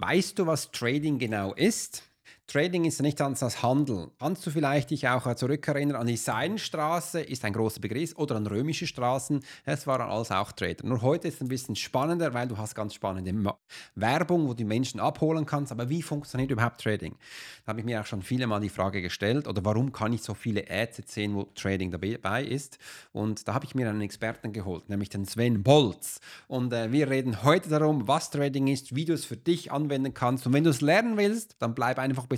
Weißt du, was Trading genau ist? Trading ist nicht anders als Handel. Kannst du vielleicht dich auch zurückerinnern an die Seidenstraße, ist ein großer Begriff, oder an römische Straßen, es waren alles auch Trader. Nur heute ist es ein bisschen spannender, weil du hast ganz spannende Werbung, wo du Menschen abholen kannst, aber wie funktioniert überhaupt Trading? Da habe ich mir auch schon viele Mal die Frage gestellt, oder warum kann ich so viele Ads sehen, wo Trading dabei ist? Und da habe ich mir einen Experten geholt, nämlich den Sven Bolz. Und äh, wir reden heute darum, was Trading ist, wie du es für dich anwenden kannst. Und wenn du es lernen willst, dann bleib einfach bis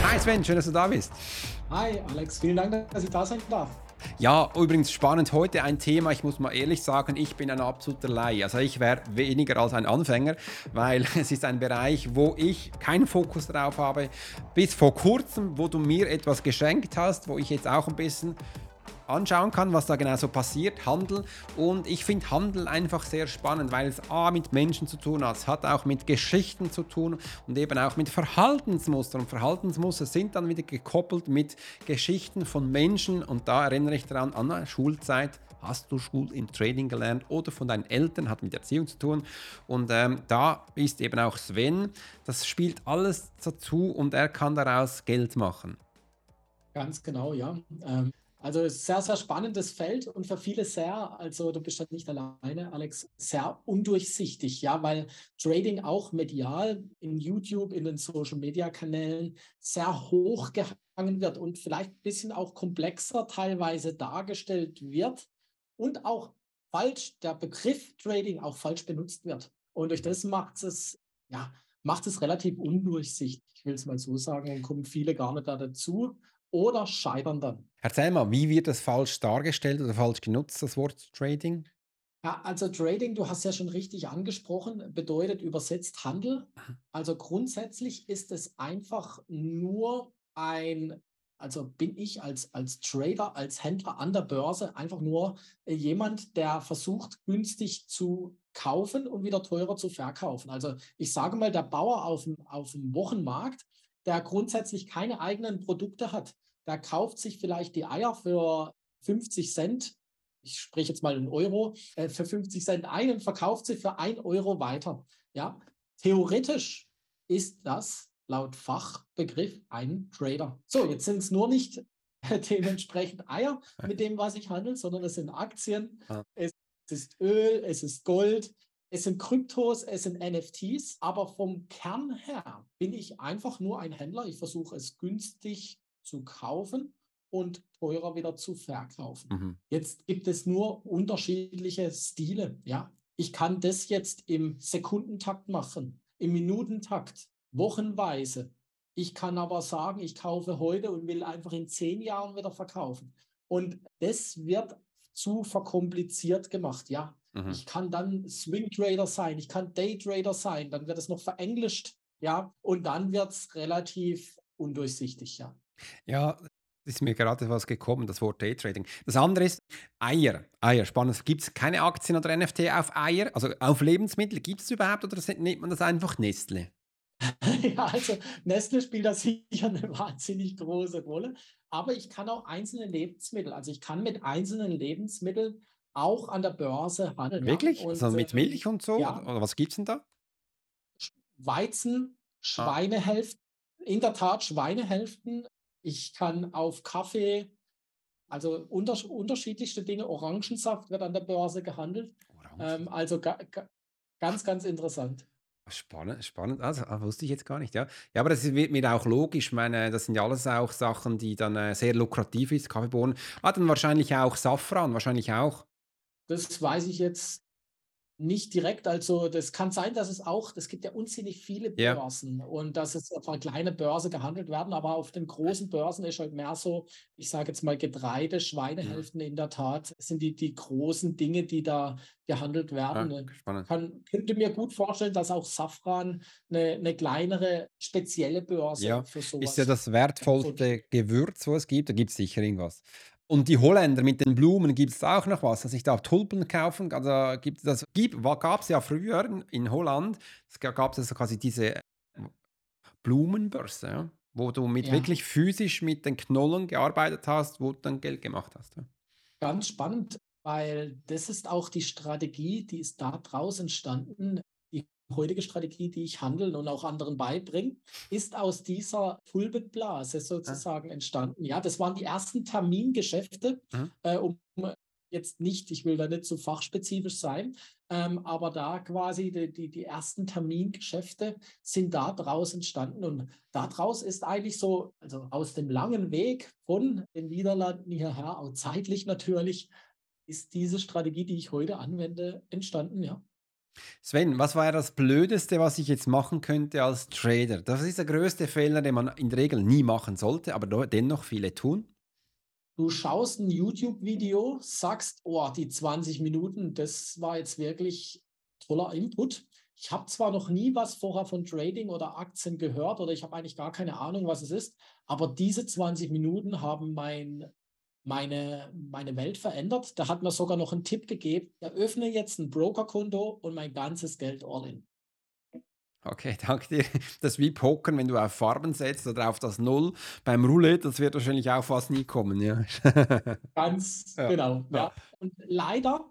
Sven, schön, dass du da bist. Hi Alex, vielen Dank, dass ich da sein darf. Ja, übrigens spannend heute ein Thema, ich muss mal ehrlich sagen, ich bin ein absoluter Laie. Also ich wäre weniger als ein Anfänger, weil es ist ein Bereich, wo ich keinen Fokus drauf habe. Bis vor kurzem, wo du mir etwas geschenkt hast, wo ich jetzt auch ein bisschen anschauen kann, was da genau so passiert, Handel. Und ich finde Handel einfach sehr spannend, weil es A mit Menschen zu tun hat, es hat auch mit Geschichten zu tun und eben auch mit Verhaltensmustern. Und Verhaltensmuster sind dann wieder gekoppelt mit Geschichten von Menschen und da erinnere ich daran an der Schulzeit. Hast du Schul im Trading gelernt oder von deinen Eltern, hat mit Erziehung zu tun. Und ähm, da ist eben auch Sven, das spielt alles dazu und er kann daraus Geld machen. Ganz genau, ja. Ähm, also sehr, sehr spannendes Feld und für viele sehr, also du bist halt nicht alleine, Alex, sehr undurchsichtig, ja, weil Trading auch medial in YouTube, in den Social Media Kanälen sehr hoch gehangen wird und vielleicht ein bisschen auch komplexer teilweise dargestellt wird und auch falsch, der Begriff Trading auch falsch benutzt wird. Und durch das macht es, ja, macht es relativ undurchsichtig, ich will es mal so sagen, und kommen viele gar nicht da dazu oder scheitern dann. Erzähl mal, wie wird das falsch dargestellt oder falsch genutzt, das Wort Trading? Ja, also Trading, du hast ja schon richtig angesprochen, bedeutet übersetzt Handel. Also grundsätzlich ist es einfach nur ein, also bin ich als, als Trader, als Händler an der Börse einfach nur äh, jemand, der versucht, günstig zu kaufen und wieder teurer zu verkaufen. Also ich sage mal, der Bauer auf dem, auf dem Wochenmarkt, der grundsätzlich keine eigenen Produkte hat, der kauft sich vielleicht die Eier für 50 Cent, ich spreche jetzt mal in Euro, äh, für 50 Cent ein und verkauft sie für 1 Euro weiter. Ja, theoretisch ist das laut Fachbegriff ein Trader. So, jetzt sind es nur nicht dementsprechend Eier mit dem, was ich handle, sondern es sind Aktien, es ist Öl, es ist Gold, es sind Kryptos, es sind NFTs, aber vom Kern her bin ich einfach nur ein Händler. Ich versuche es günstig zu kaufen und teurer wieder zu verkaufen. Mhm. Jetzt gibt es nur unterschiedliche Stile. Ja, ich kann das jetzt im Sekundentakt machen, im Minutentakt, wochenweise. Ich kann aber sagen, ich kaufe heute und will einfach in zehn Jahren wieder verkaufen. Und das wird zu verkompliziert gemacht. Ja, Mhm. Ich kann dann Swing Trader sein, ich kann Day Trader sein, dann wird es noch verenglischt, ja, und dann wird es relativ undurchsichtig, ja. Ja, ist mir gerade was gekommen, das Wort Daytrading. Das andere ist Eier. Eier, spannend. Gibt es keine Aktien oder NFT auf Eier? Also auf Lebensmittel gibt es überhaupt oder nennt man das einfach Nestle? ja, also Nestle spielt da sicher eine wahnsinnig große Rolle. Aber ich kann auch einzelne Lebensmittel, also ich kann mit einzelnen Lebensmitteln auch an der Börse handeln. Wirklich? Und, also mit Milch und so? Ja. Oder was gibt es denn da? Weizen, ah. Schweinehälften, ah. in der Tat Schweinehälften. Ich kann auf Kaffee, also unter, unterschiedlichste Dinge, Orangensaft wird an der Börse gehandelt. Ähm, also ga, ga, ganz, ganz interessant. Spannend, spannend. Also, wusste ich jetzt gar nicht, ja. Ja, aber das wird mir auch logisch. Ich meine, das sind ja alles auch Sachen, die dann äh, sehr lukrativ ist, Kaffeebohnen. Ah, dann wahrscheinlich auch Safran, wahrscheinlich auch. Das weiß ich jetzt nicht direkt. Also das kann sein, dass es auch, es gibt ja unzählig viele Ja. Börsen und dass es auf einer kleinen Börse gehandelt werden, aber auf den großen Börsen ist halt mehr so, ich sage jetzt mal Getreide, Mhm. Schweinehälften in der Tat, sind die, die großen Dinge, die da gehandelt Ja, werden. Und spannend. kann, könnte mir gut vorstellen, dass auch Safran eine, eine kleinere, spezielle Börse Ja, für ist sowas ja das wertvollste Gewürz, was es gibt. Da gibt es sicher irgendwas. Und die Holländer mit den Blumen gibt es auch noch was, dass ich da Tulpen kaufen kann. Also gibt das gab es ja früher in- in Holland, es gab es quasi diese Blumenbörse, ja, wo du mit Ja. wirklich physisch mit den Knollen gearbeitet hast, wo du dann Geld gemacht hast. Ja. Ganz spannend, weil das ist auch die Strategie, die ist da draus entstanden. Heutige Strategie, die ich Handeln und auch anderen beibringe, ist aus dieser Tulpenblase sozusagen entstanden. Ja, das waren die ersten Termingeschäfte, Mhm. äh, um jetzt nicht, ich will da nicht zu fachspezifisch sein, ähm, aber da quasi die, die, die ersten Termingeschäfte sind da draus entstanden und daraus ist eigentlich so, also aus dem langen Weg von den Niederlanden hierher, auch zeitlich natürlich, ist diese Strategie, die ich heute anwende, entstanden, ja. Sven, was war das Blödeste, was ich jetzt machen könnte als Trader? Das ist der größte Fehler, den man in der Regel nie machen sollte, aber dennoch viele tun. Du schaust ein YouTube-Video, sagst, oh, die 20 Minuten, das war jetzt wirklich toller Input. Ich habe zwar noch nie was vorher von Trading oder Aktien gehört oder ich habe eigentlich gar keine Ahnung, was es ist, aber diese 20 Minuten haben mein, meine, meine Welt verändert. Da hat mir sogar noch einen Tipp gegeben, eröffne jetzt ein Brokerkonto und mein ganzes Geld all in. Okay, danke dir. Das ist wie Pokern, wenn du auf Farben setzt oder auf das Null. Beim Roulette, das wird wahrscheinlich auch fast nie kommen, ja. Ganz Ja, genau. ja. Ja. Und leider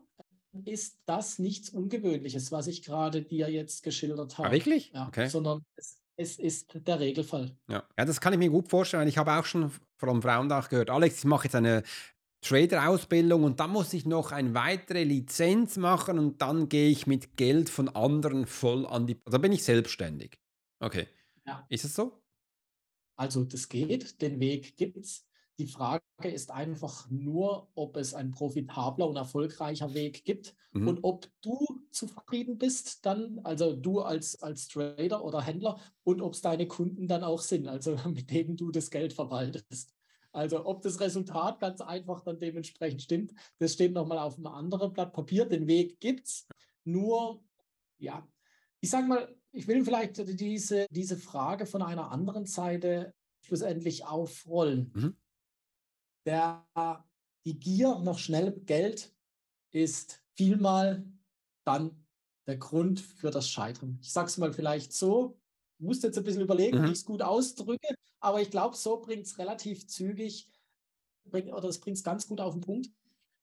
ist das nichts Ungewöhnliches, was ich gerade dir jetzt geschildert Ah, habe. wirklich? Ja, Okay. sondern es, es ist der Regelfall. Ja. ja, das kann ich mir gut vorstellen. Ich habe auch schon von Frauendach gehört, Alex, ich mache jetzt eine Trader-Ausbildung und dann muss ich noch eine weitere Lizenz machen und dann gehe ich mit Geld von anderen voll an die... Da bin ich selbstständig. Okay. Ja. Ist es so? Also das geht, den Weg gibt's. Die Frage ist einfach nur, ob es ein profitabler und erfolgreicher Weg gibt Mhm. und ob du zufrieden bist dann, also du als, als Trader oder Händler und ob es deine Kunden dann auch sind, also mit denen du das Geld verwaltest. Also ob das Resultat ganz einfach dann dementsprechend stimmt, das steht nochmal auf einem anderen Blatt Papier. Den Weg gibt's. Nur, ja, ich sage mal, ich will vielleicht diese, diese Frage von einer anderen Seite schlussendlich aufrollen. Mhm. Der, die Gier nach schnellem Geld ist vielmal dann der Grund für das Scheitern. Ich sage es mal vielleicht so, ich musste jetzt ein bisschen überlegen, Mhm. wie ich es gut ausdrücke, aber ich glaube, so bringt es relativ zügig, bringt, oder es bringt es ganz gut auf den Punkt,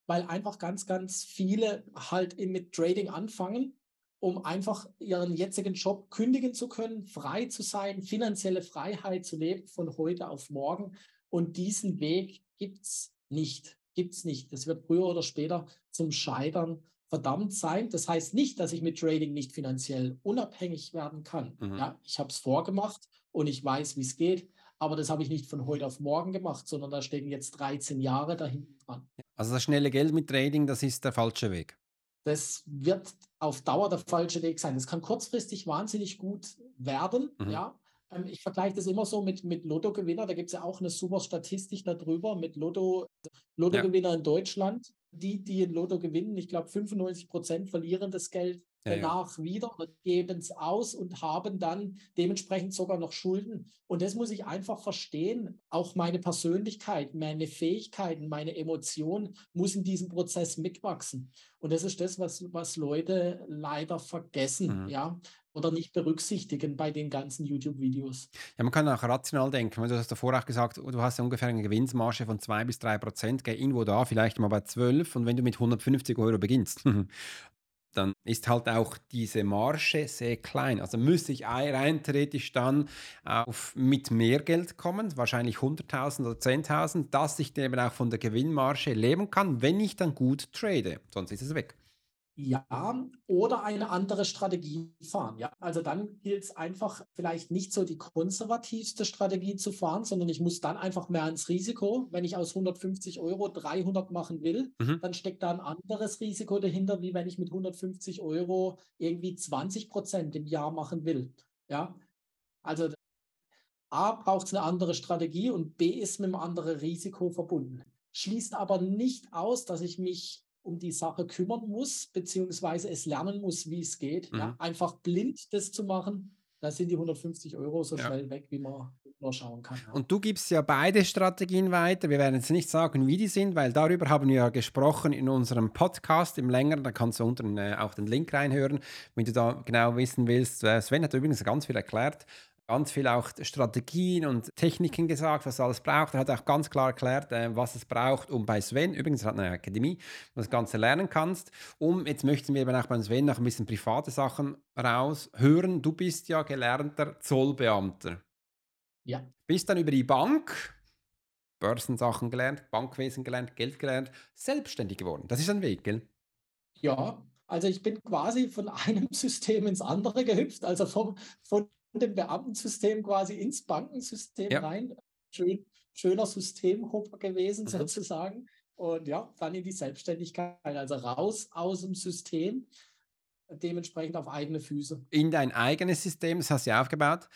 weil einfach ganz, ganz viele halt mit Trading anfangen, um einfach ihren jetzigen Job kündigen zu können, frei zu sein, finanzielle Freiheit zu leben von heute auf morgen. Und diesen Weg gibt es nicht. Gibt es nicht. Das wird früher oder später zum Scheitern verdammt sein. Das heißt nicht, dass ich mit Trading nicht finanziell unabhängig werden kann. Mhm. Ja, ich habe es vorgemacht und ich weiß, wie es geht. Aber das habe ich nicht von heute auf morgen gemacht, sondern da stecken jetzt 13 Jahre dahinten dran. Also das schnelle Geld mit Trading, das ist der falsche Weg. Das wird auf Dauer der falsche Weg sein. Das kann kurzfristig wahnsinnig gut werden. Mhm. Ja. Ähm, Ich vergleiche das immer so mit, mit Lottogewinner. Da gibt es ja auch eine super Statistik darüber mit Lotto, Lottogewinner in Deutschland. Die, die in Lotto gewinnen, ich glaube 95 Prozent verlieren das Geld Ja, ja. danach wieder und geben es aus und haben dann dementsprechend sogar noch Schulden. Und das muss ich einfach verstehen. Auch meine Persönlichkeit, meine Fähigkeiten, meine Emotionen muss in diesem Prozess mitwachsen. Und das ist das, was, was Leute leider vergessen, Mhm. ja, oder nicht berücksichtigen bei den ganzen YouTube-Videos. Ja, man kann auch rational denken. Du hast davor auch gesagt, du hast ja ungefähr eine Gewinnsmarge von 2 bis 3 Prozent, geh irgendwo da, vielleicht mal bei 12. Und wenn du mit 150 Euro beginnst, dann ist halt auch diese Marge sehr klein. Also müsste ich ei- rein theoretisch dann auf, mit mehr Geld kommen, wahrscheinlich 100.000 oder 10.000, dass ich eben auch von der Gewinnmarge leben kann, wenn ich dann gut trade. Sonst ist es weg. Ja, oder eine andere Strategie fahren. Ja, also dann gilt es einfach vielleicht nicht so die konservativste Strategie zu fahren, sondern ich muss dann einfach mehr ins Risiko. Wenn ich aus 150 Euro 300 machen will, mhm. dann steckt da ein anderes Risiko dahinter, wie wenn ich mit 150 Euro irgendwie 20 Prozent im Jahr machen will. Ja, also A braucht es eine andere Strategie und B ist mit einem anderen Risiko verbunden. Schließt aber nicht aus, dass ich mich um die Sache kümmern muss, beziehungsweise es lernen muss, wie es geht. Mhm. Ja, einfach blind das zu machen, da sind die 150 Euro so ja. schnell weg, wie man nur schauen kann. Ja. Und du gibst ja beide Strategien weiter. Wir werden jetzt nicht sagen, wie die sind, weil darüber haben wir ja gesprochen in unserem Podcast im längeren. Da kannst du unten äh, auch den Link reinhören, wenn du da genau wissen willst. Äh, Sven hat übrigens ganz viel erklärt ganz viel auch Strategien und Techniken gesagt, was alles braucht. Er hat auch ganz klar erklärt, äh, was es braucht, um bei Sven, übrigens hat eine Akademie, das Ganze lernen kannst. Um, jetzt möchten wir eben auch bei Sven noch ein bisschen private Sachen raushören. Du bist ja gelernter Zollbeamter. Ja. Bist dann über die Bank, Börsensachen gelernt, Bankwesen gelernt, Geld gelernt, selbstständig geworden. Das ist ein Weg, gell? Ja, also ich bin quasi von einem System ins andere gehüpft, also vom, von dem Beamtensystem quasi ins Bankensystem ja. rein. Schön, schöner Systemhopper gewesen mhm. sozusagen. Und ja, dann in die Selbstständigkeit, also raus aus dem System, dementsprechend auf eigene Füße. In dein eigenes System, das hast du ja aufgebaut.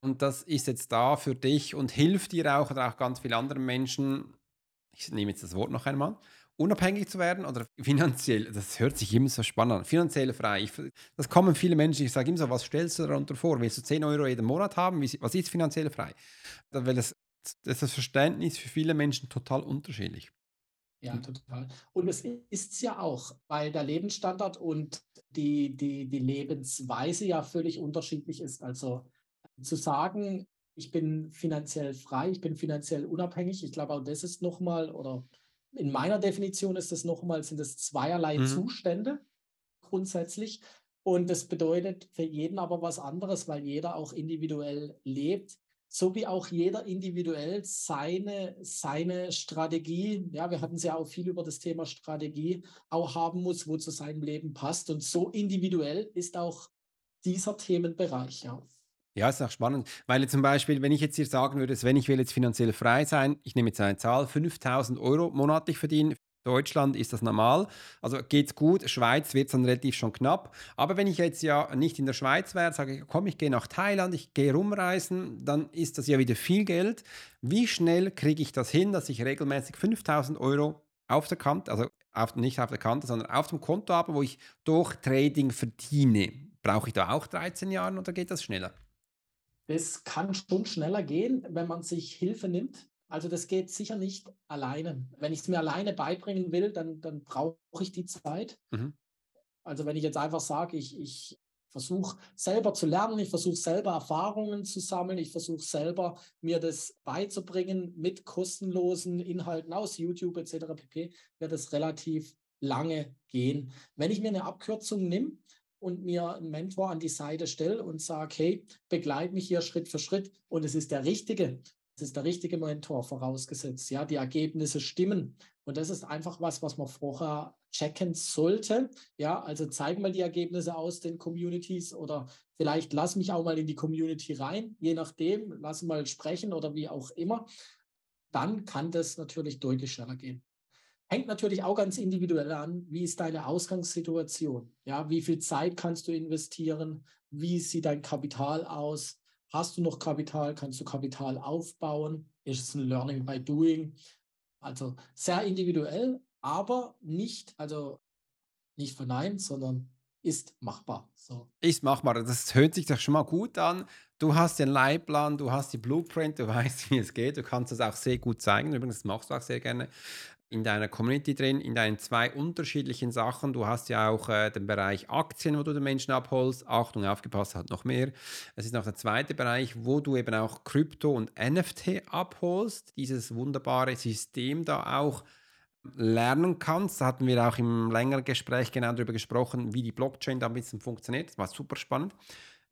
Und das ist jetzt da für dich und hilft dir auch oder auch ganz vielen anderen Menschen, ich nehme jetzt das Wort noch einmal, unabhängig zu werden oder finanziell, das hört sich immer so spannend an, finanziell frei. Ich, das kommen viele Menschen, ich sage immer so, was stellst du darunter vor? Willst du 10 Euro jeden Monat haben? was ist finanziell frei? Weil das, das, das Verständnis für viele Menschen total unterschiedlich. Ja, total. Und es ist ja auch, weil der Lebensstandard und die, die, die Lebensweise ja völlig unterschiedlich ist. Also zu sagen, ich bin finanziell frei, ich bin finanziell unabhängig, ich glaube auch das ist nochmal, oder in meiner Definition ist das nochmal, sind es zweierlei mhm. Zustände grundsätzlich. Und das bedeutet für jeden aber was anderes, weil jeder auch individuell lebt, so wie auch jeder individuell seine, seine Strategie, ja, wir hatten es ja auch viel über das Thema Strategie, auch haben muss, wo zu seinem Leben passt. Und so individuell ist auch dieser Themenbereich, ja. Ja, ist auch spannend, weil zum Beispiel, wenn ich jetzt hier sagen würde, wenn ich will jetzt finanziell frei sein, ich nehme jetzt eine Zahl, 5000 Euro monatlich verdienen, Deutschland ist das normal, also geht's gut, Schweiz wird es dann relativ schon knapp. Aber wenn ich jetzt ja nicht in der Schweiz wäre, sage ich, komm, ich gehe nach Thailand, ich gehe rumreisen, dann ist das ja wieder viel Geld. Wie schnell kriege ich das hin, dass ich regelmäßig 5000 Euro auf der Kante, also auf, nicht auf der Kante, sondern auf dem Konto habe, wo ich durch Trading verdiene? Brauche ich da auch 13 Jahre oder geht das schneller? Das kann schon schneller gehen, wenn man sich Hilfe nimmt. Also das geht sicher nicht alleine. Wenn ich es mir alleine beibringen will, dann, dann brauche ich die Zeit. Mhm. Also wenn ich jetzt einfach sage, ich, ich versuche selber zu lernen, ich versuche selber Erfahrungen zu sammeln, ich versuche selber mir das beizubringen mit kostenlosen Inhalten aus YouTube etc. pp, wird es relativ lange gehen. Wenn ich mir eine Abkürzung nehme, und mir einen Mentor an die Seite stelle und sage, hey, begleite mich hier Schritt für Schritt und es ist der richtige, es ist der richtige Mentor vorausgesetzt. Ja, die Ergebnisse stimmen. Und das ist einfach was, was man vorher checken sollte. Ja, also zeig mal die Ergebnisse aus den Communities oder vielleicht lass mich auch mal in die Community rein, je nachdem, lass mal sprechen oder wie auch immer. Dann kann das natürlich deutlich schneller gehen. Hängt natürlich auch ganz individuell an, wie ist deine Ausgangssituation? Ja, wie viel Zeit kannst du investieren? Wie sieht dein Kapital aus? Hast du noch Kapital? Kannst du Kapital aufbauen? Ist es ein Learning by Doing? Also sehr individuell, aber nicht, also nicht verneint, sondern ist machbar. So. Ist machbar. Das hört sich doch schon mal gut an. Du hast den Leitplan, du hast die Blueprint, du weißt, wie es geht. Du kannst es auch sehr gut zeigen. Übrigens, das machst du auch sehr gerne in deiner Community drin, in deinen zwei unterschiedlichen Sachen. Du hast ja auch äh, den Bereich Aktien, wo du den Menschen abholst. Achtung, aufgepasst, hat noch mehr. Es ist noch der zweite Bereich, wo du eben auch Krypto und NFT abholst. Dieses wunderbare System da auch lernen kannst. Da hatten wir auch im längeren Gespräch genau darüber gesprochen, wie die Blockchain da ein bisschen funktioniert. Das war super spannend.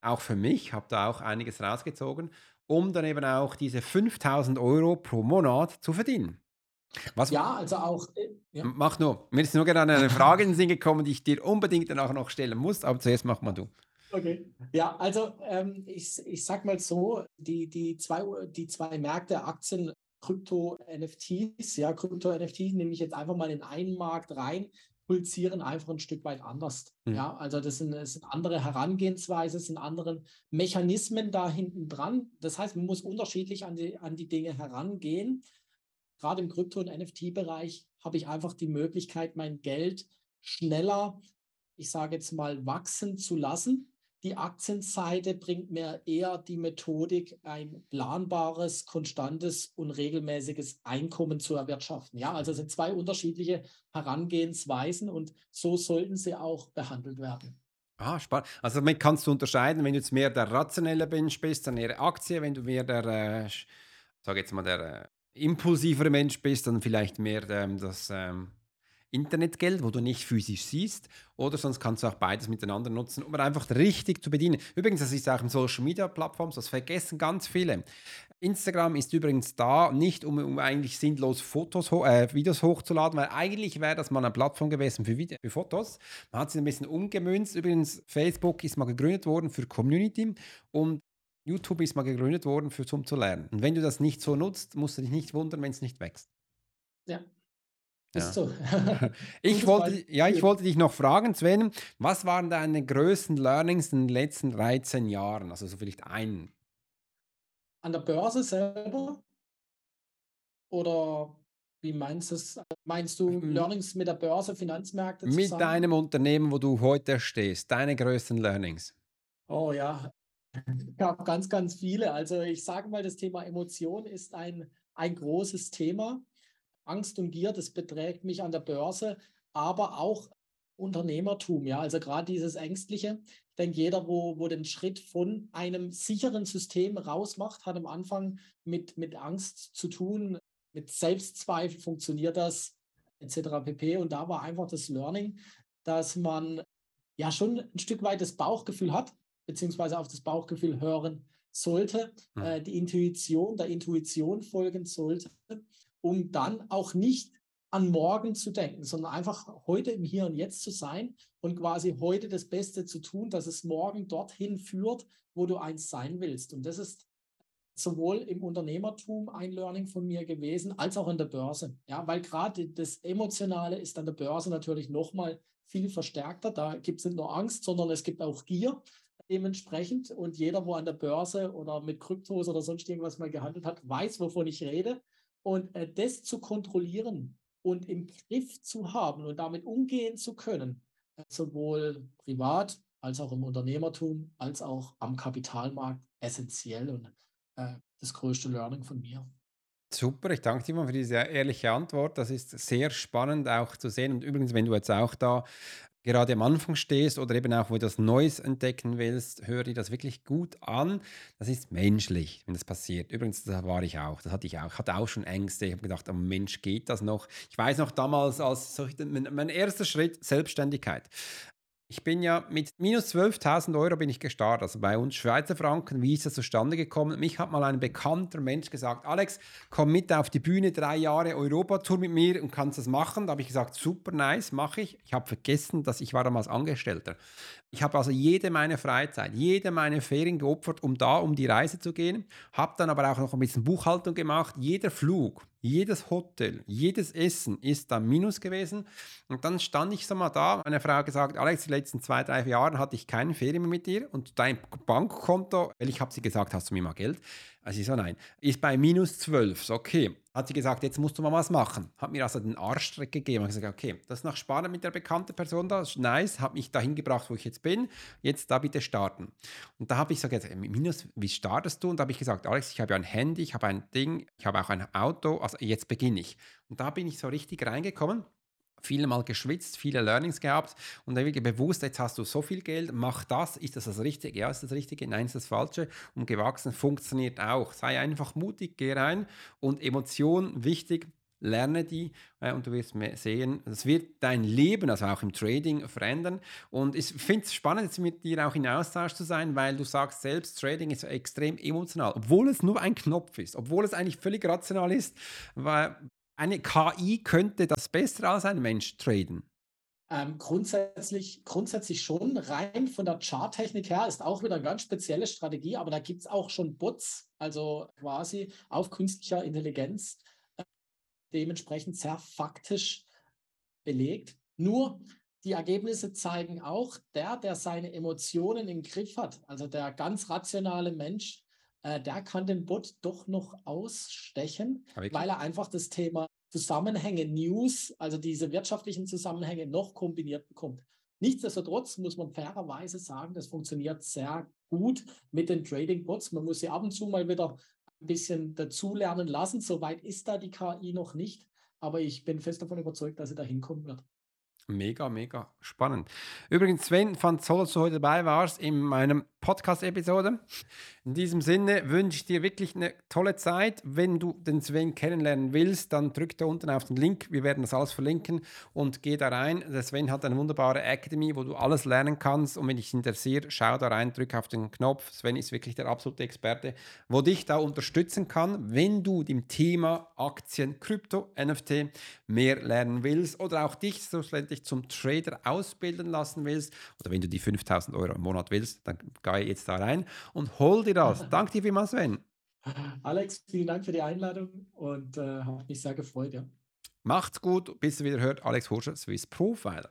Auch für mich, habe da auch einiges rausgezogen, um dann eben auch diese 5000 Euro pro Monat zu verdienen. Was, ja, also auch. Äh, ja. Mach nur. Mir ist nur gerade eine Frage in den Sinn gekommen, die ich dir unbedingt danach noch stellen muss, aber zuerst mach mal du. Okay. Ja, also ähm, ich, ich sag mal so, die, die, zwei, die zwei Märkte, Aktien, Krypto, NFTs, ja, Krypto-NFTs nehme ich jetzt einfach mal in einen Markt rein, pulsieren einfach ein Stück weit anders. Mhm. Ja, also das sind, das sind andere Herangehensweise, sind andere Mechanismen da hinten dran. Das heißt, man muss unterschiedlich an die, an die Dinge herangehen. Gerade im Krypto- und NFT-Bereich habe ich einfach die Möglichkeit, mein Geld schneller, ich sage jetzt mal, wachsen zu lassen die Aktienseite bringt mir eher die Methodik, ein planbares, konstantes und regelmäßiges Einkommen zu erwirtschaften. Ja, also sind zwei unterschiedliche Herangehensweisen und so sollten sie auch behandelt werden. Ah, spannend. Also damit kannst du unterscheiden, wenn du jetzt mehr der rationelle Mensch bist, dann eher Aktie, wenn du mehr der, äh, sag jetzt mal, der äh, impulsivere Mensch bist, dann vielleicht mehr ähm, das ähm, Internetgeld, wo du nicht physisch siehst, oder sonst kannst du auch beides miteinander nutzen, um einfach richtig zu bedienen. Übrigens, das ist auch ein Social Media Plattform, das vergessen ganz viele. Instagram ist übrigens da, nicht um, um eigentlich sinnlos Fotos, äh, Videos hochzuladen, weil eigentlich wäre das mal eine Plattform gewesen für, Video, für Fotos. Man hat sie ein bisschen umgemünzt. Übrigens, Facebook ist mal gegründet worden für Community und YouTube ist mal gegründet worden für zum zu lernen. Und wenn du das nicht so nutzt, musst du dich nicht wundern, wenn es nicht wächst. Ja, ja. So. ich, wollte, ja, ich wollte dich noch fragen, Sven, was waren deine größten Learnings in den letzten 13 Jahren? Also so vielleicht einen. An der Börse selber? Oder wie meinst du es? Meinst du hm. Learnings mit der Börse, Finanzmärkte zusammen? Mit deinem Unternehmen, wo du heute stehst, deine größten Learnings. Oh ja, habe ganz, ganz viele. Also ich sage mal, das Thema Emotion ist ein, ein großes Thema. Angst und Gier, das beträgt mich an der Börse, aber auch Unternehmertum, ja, also gerade dieses Ängstliche. Ich denke, jeder, wo, wo den Schritt von einem sicheren System rausmacht, hat am Anfang mit, mit Angst zu tun, mit Selbstzweifel, funktioniert das, etc. pp. Und da war einfach das Learning, dass man ja schon ein Stück weit das Bauchgefühl hat, beziehungsweise auf das Bauchgefühl hören sollte, mhm. äh, die Intuition, der Intuition folgen sollte um dann auch nicht an morgen zu denken, sondern einfach heute im Hier und Jetzt zu sein und quasi heute das Beste zu tun, dass es morgen dorthin führt, wo du eins sein willst. Und das ist sowohl im Unternehmertum ein Learning von mir gewesen, als auch in der Börse. Ja, weil gerade das Emotionale ist an der Börse natürlich nochmal viel verstärkter. Da gibt es nicht nur Angst, sondern es gibt auch Gier dementsprechend. Und jeder, wo an der Börse oder mit Kryptos oder sonst irgendwas mal gehandelt hat, weiß, wovon ich rede. Und äh, das zu kontrollieren und im Griff zu haben und damit umgehen zu können, äh, sowohl privat als auch im Unternehmertum, als auch am Kapitalmarkt essentiell und äh, das größte Learning von mir. Super, ich danke dir mal für diese ehrliche Antwort. Das ist sehr spannend auch zu sehen. Und übrigens, wenn du jetzt auch da gerade am Anfang stehst oder eben auch, wo du das Neues entdecken willst, hör dir das wirklich gut an. Das ist menschlich, wenn das passiert. Übrigens, da war ich auch, das hatte ich auch. Ich hatte auch schon Ängste. Ich habe gedacht, oh Mensch, geht das noch? Ich weiß noch damals, als mein erster Schritt, Selbstständigkeit. Ich bin ja mit minus 12.000 Euro bin ich gestartet, also bei uns Schweizer Franken. Wie ist das zustande gekommen? Mich hat mal ein bekannter Mensch gesagt, Alex, komm mit auf die Bühne, drei Jahre Europatour mit mir und kannst das machen. Da habe ich gesagt, super nice, mache ich. Ich habe vergessen, dass ich war damals Angestellter. Ich habe also jede meine Freizeit, jede meine Ferien geopfert, um da um die Reise zu gehen. Habe dann aber auch noch ein bisschen Buchhaltung gemacht. Jeder Flug, jedes Hotel, jedes Essen ist dann Minus gewesen. Und dann stand ich so mal da. Meine Frau gesagt, Alex, die letzten zwei, drei Jahre hatte ich keine Ferien mehr mit dir und dein Bankkonto, weil ich habe sie gesagt, hast du mir mal Geld? Also ich so, nein, ist bei minus 12. So, okay. Hat sie gesagt, jetzt musst du mal was machen. Hat mir also den Arschstreck gegeben. Hat gesagt, okay, das ist noch spannend mit der bekannten Person da. Nice, hat mich dahin gebracht, wo ich jetzt bin. Jetzt da bitte starten. Und da habe ich so gesagt, minus, wie startest du? Und da habe ich gesagt, Alex, ich habe ja ein Handy, ich habe ein Ding, ich habe auch ein Auto. Also jetzt beginne ich. Und da bin ich so richtig reingekommen viele Mal geschwitzt, viele Learnings gehabt und dann wirklich bewusst, jetzt hast du so viel Geld, mach das, ist das das Richtige? Ja, ist das Richtige? Nein, ist das Falsche? Und gewachsen funktioniert auch. Sei einfach mutig, geh rein und Emotion wichtig, lerne die äh, und du wirst sehen, das wird dein Leben, also auch im Trading, verändern. Und ich finde es spannend, jetzt mit dir auch in Austausch zu sein, weil du sagst selbst, Trading ist extrem emotional, obwohl es nur ein Knopf ist, obwohl es eigentlich völlig rational ist, weil eine KI könnte das besser als ein Mensch traden? Ähm, grundsätzlich, grundsätzlich schon. Rein von der Charttechnik her ist auch wieder eine ganz spezielle Strategie, aber da gibt es auch schon Bots, also quasi auf künstlicher Intelligenz, äh, dementsprechend sehr faktisch belegt. Nur die Ergebnisse zeigen auch, der, der seine Emotionen im Griff hat, also der ganz rationale Mensch, äh, der kann den Bot doch noch ausstechen, weil er einfach das Thema Zusammenhänge, News, also diese wirtschaftlichen Zusammenhänge noch kombiniert bekommt. Nichtsdestotrotz muss man fairerweise sagen, das funktioniert sehr gut mit den Trading-Bots. Man muss sie ab und zu mal wieder ein bisschen dazulernen lassen. Soweit ist da die KI noch nicht, aber ich bin fest davon überzeugt, dass sie da hinkommen wird. Mega, mega spannend. Übrigens, Sven, fand toll, dass du heute dabei warst in meinem Podcast-Episode. In diesem Sinne wünsche ich dir wirklich eine tolle Zeit. Wenn du den Sven kennenlernen willst, dann drück da unten auf den Link. Wir werden das alles verlinken und geh da rein. Der Sven hat eine wunderbare Academy, wo du alles lernen kannst. Und wenn dich interessiert, schau da rein, drück auf den Knopf. Sven ist wirklich der absolute Experte, wo dich da unterstützen kann, wenn du dem Thema Aktien, Krypto, NFT mehr lernen willst oder auch dich schlussendlich zum Trader ausbilden lassen willst oder wenn du die 5000 Euro im Monat willst, dann geh jetzt da rein und hol dir das. Danke dir vielmals, Sven. Alex, vielen Dank für die Einladung und äh, habe mich sehr gefreut. Ja. Macht's gut, bis ihr wieder hört. Alex Horscher, Swiss Profiler.